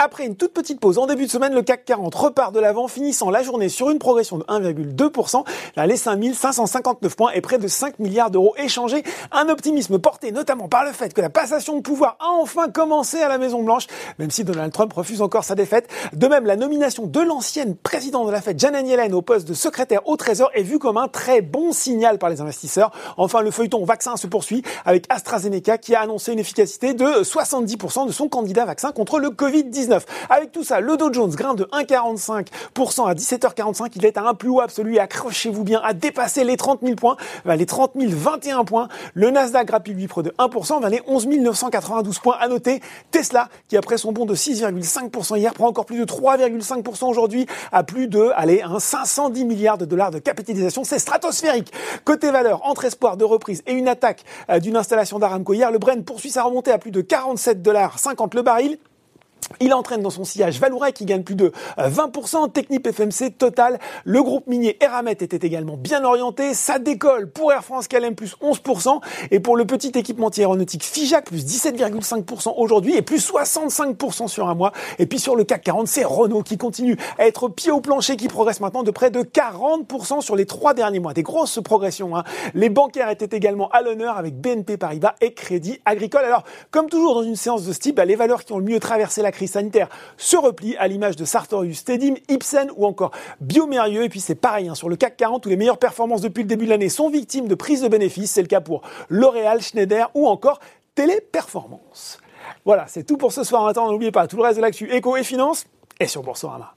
Après une toute petite pause en début de semaine, le CAC 40 repart de l'avant, finissant la journée sur une progression de 1,2%. Là, les 5559 points et près de 5 milliards d'euros échangés. Un optimisme porté notamment par le fait que la passation de pouvoir a enfin commencé à la Maison Blanche, même si Donald Trump refuse encore sa défaite. De même, la nomination de l'ancienne présidente de la Fed, Janet Yellen, au poste de secrétaire au Trésor est vue comme un très bon signal par les investisseurs. Enfin, le feuilleton vaccin se poursuit avec AstraZeneca qui a annoncé une efficacité de 70% de son candidat vaccin contre le Covid-19. Avec tout ça, le Dow Jones grimpe de 1,45% à 17h45. Il est à un plus haut absolu. Accrochez-vous bien à dépasser les 30 000 points, les 30 021 points. Le Nasdaq grappille lui près de 1% vers les 11 992 points. À noter Tesla qui après son bond de 6,5% hier prend encore plus de 3,5% aujourd'hui à plus de allez, 510 milliards de dollars de capitalisation. C'est stratosphérique. Côté valeur, entre espoir de reprise et une attaque euh, d'une installation d'Aramco hier, le Brent poursuit sa remontée à plus de 47 dollars 50 le baril. Il entraîne dans son sillage Valourec qui gagne plus de 20%, euh, Technip FMC Total. Le groupe minier Eramet était également bien orienté. Ça décolle pour Air France KLM plus 11% et pour le petit équipementier aéronautique Fijac plus 17,5% aujourd'hui et plus 65% sur un mois. Et puis sur le CAC 40, c'est Renault qui continue à être pied au plancher qui progresse maintenant de près de 40% sur les trois derniers mois. Des grosses progressions. Hein. Les bancaires étaient également à l'honneur avec BNP Paribas et Crédit Agricole. Alors, comme toujours dans une séance de ce type, bah, les valeurs qui ont le mieux traversé la sanitaire se replie à l'image de Sartorius, Tedim, Ipsen ou encore Biomérieux. Et puis c'est pareil hein, sur le CAC 40 où les meilleures performances depuis le début de l'année sont victimes de prise de bénéfices. C'est le cas pour L'Oréal, Schneider ou encore Téléperformance. Voilà, c'est tout pour ce soir. Maintenant, n'oubliez pas tout le reste de l'actu éco et finance est sur Boursorama.